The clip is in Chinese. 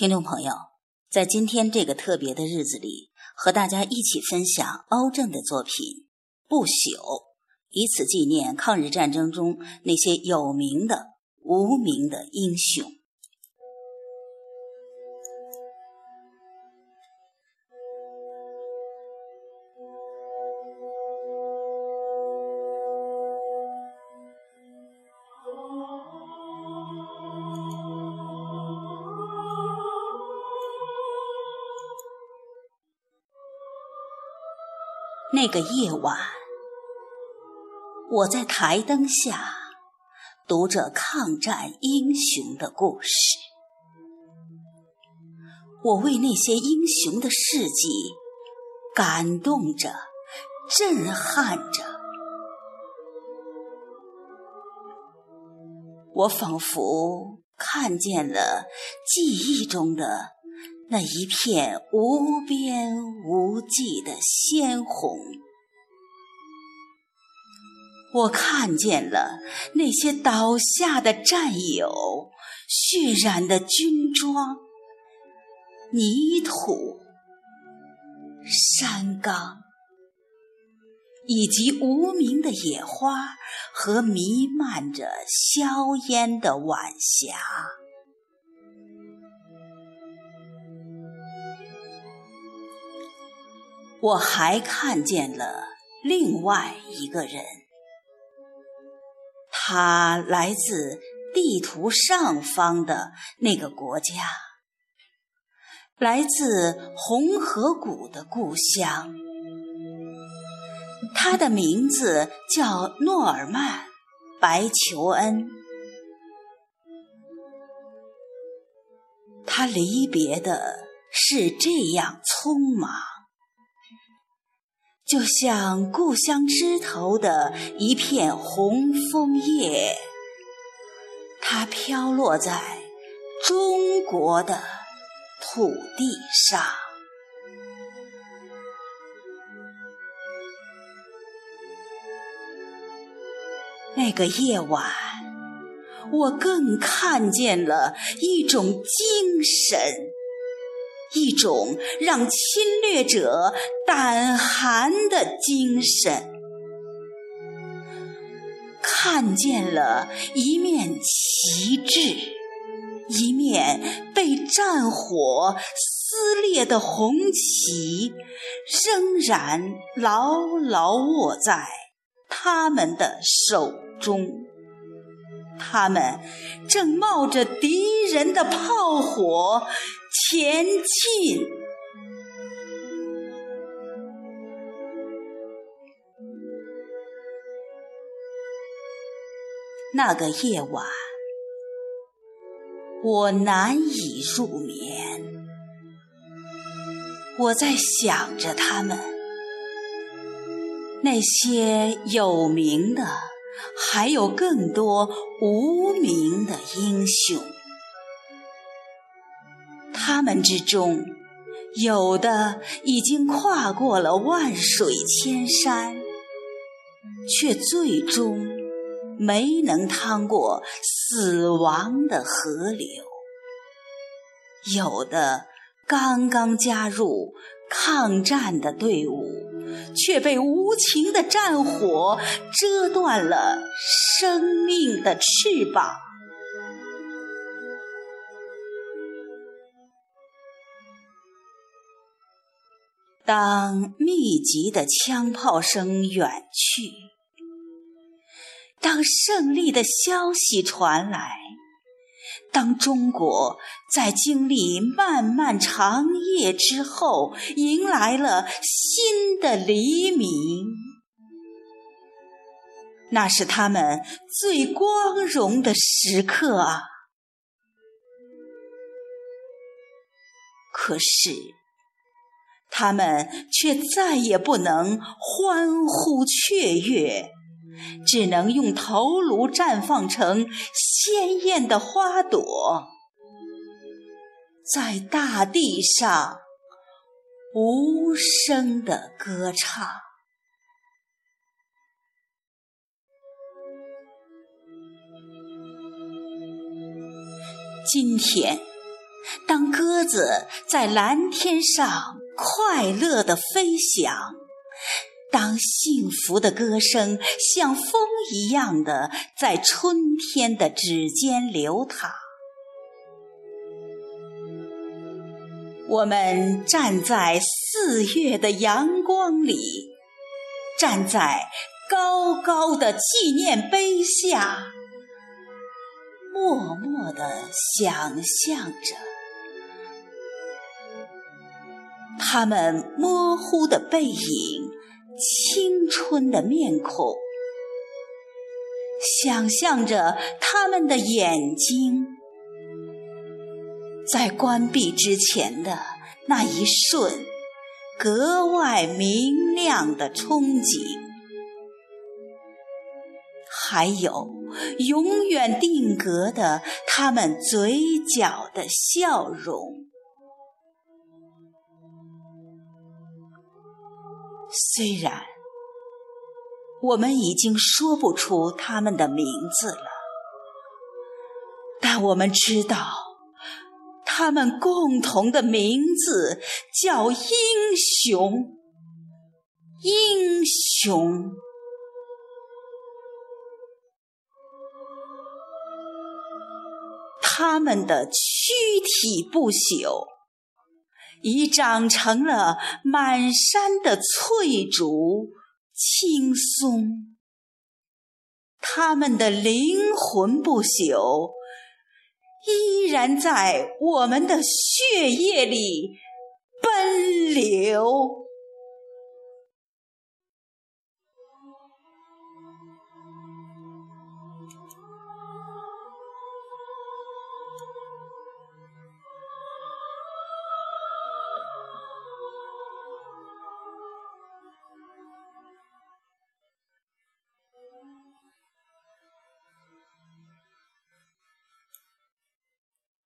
听众朋友，在今天这个特别的日子里，和大家一起分享欧震的作品《不朽》，以此纪念抗日战争中那些有名的、无名的英雄。那个夜晚，我在台灯下读着抗战英雄的故事，我为那些英雄的事迹感动着，震撼着，我仿佛看见了记忆中的。那一片无边无际的鲜红，我看见了那些倒下的战友、血染的军装、泥土、山岗，以及无名的野花和弥漫着硝烟的晚霞。我还看见了另外一个人，他来自地图上方的那个国家，来自红河谷的故乡。他的名字叫诺尔曼·白求恩。他离别的是这样匆忙。就像故乡枝头的一片红枫叶，它飘落在中国的土地上。那个夜晚，我更看见了一种精神。一种让侵略者胆寒的精神，看见了一面旗帜，一面被战火撕裂的红旗，仍然牢牢握在他们的手中。他们正冒着敌人的炮火前进。那个夜晚，我难以入眠，我在想着他们，那些有名的。还有更多无名的英雄，他们之中，有的已经跨过了万水千山，却最终没能趟过死亡的河流；有的刚刚加入抗战的队伍。却被无情的战火遮断了生命的翅膀。当密集的枪炮声远去，当胜利的消息传来。当中国在经历漫漫长夜之后，迎来了新的黎明，那是他们最光荣的时刻啊！可是，他们却再也不能欢呼雀跃。只能用头颅绽放成鲜艳的花朵，在大地上无声的歌唱。今天，当鸽子在蓝天上快乐地飞翔，当幸福的歌声像风一样的在春天的指尖流淌，我们站在四月的阳光里，站在高高的纪念碑下，默默地想象着。他们模糊的背影，青春的面孔，想象着他们的眼睛，在关闭之前的那一瞬，格外明亮的憧憬，还有永远定格的他们嘴角的笑容。虽然我们已经说不出他们的名字了，但我们知道，他们共同的名字叫英雄。英雄，他们的躯体不朽。已长成了满山的翠竹青松，他们的灵魂不朽，依然在我们的血液里奔流。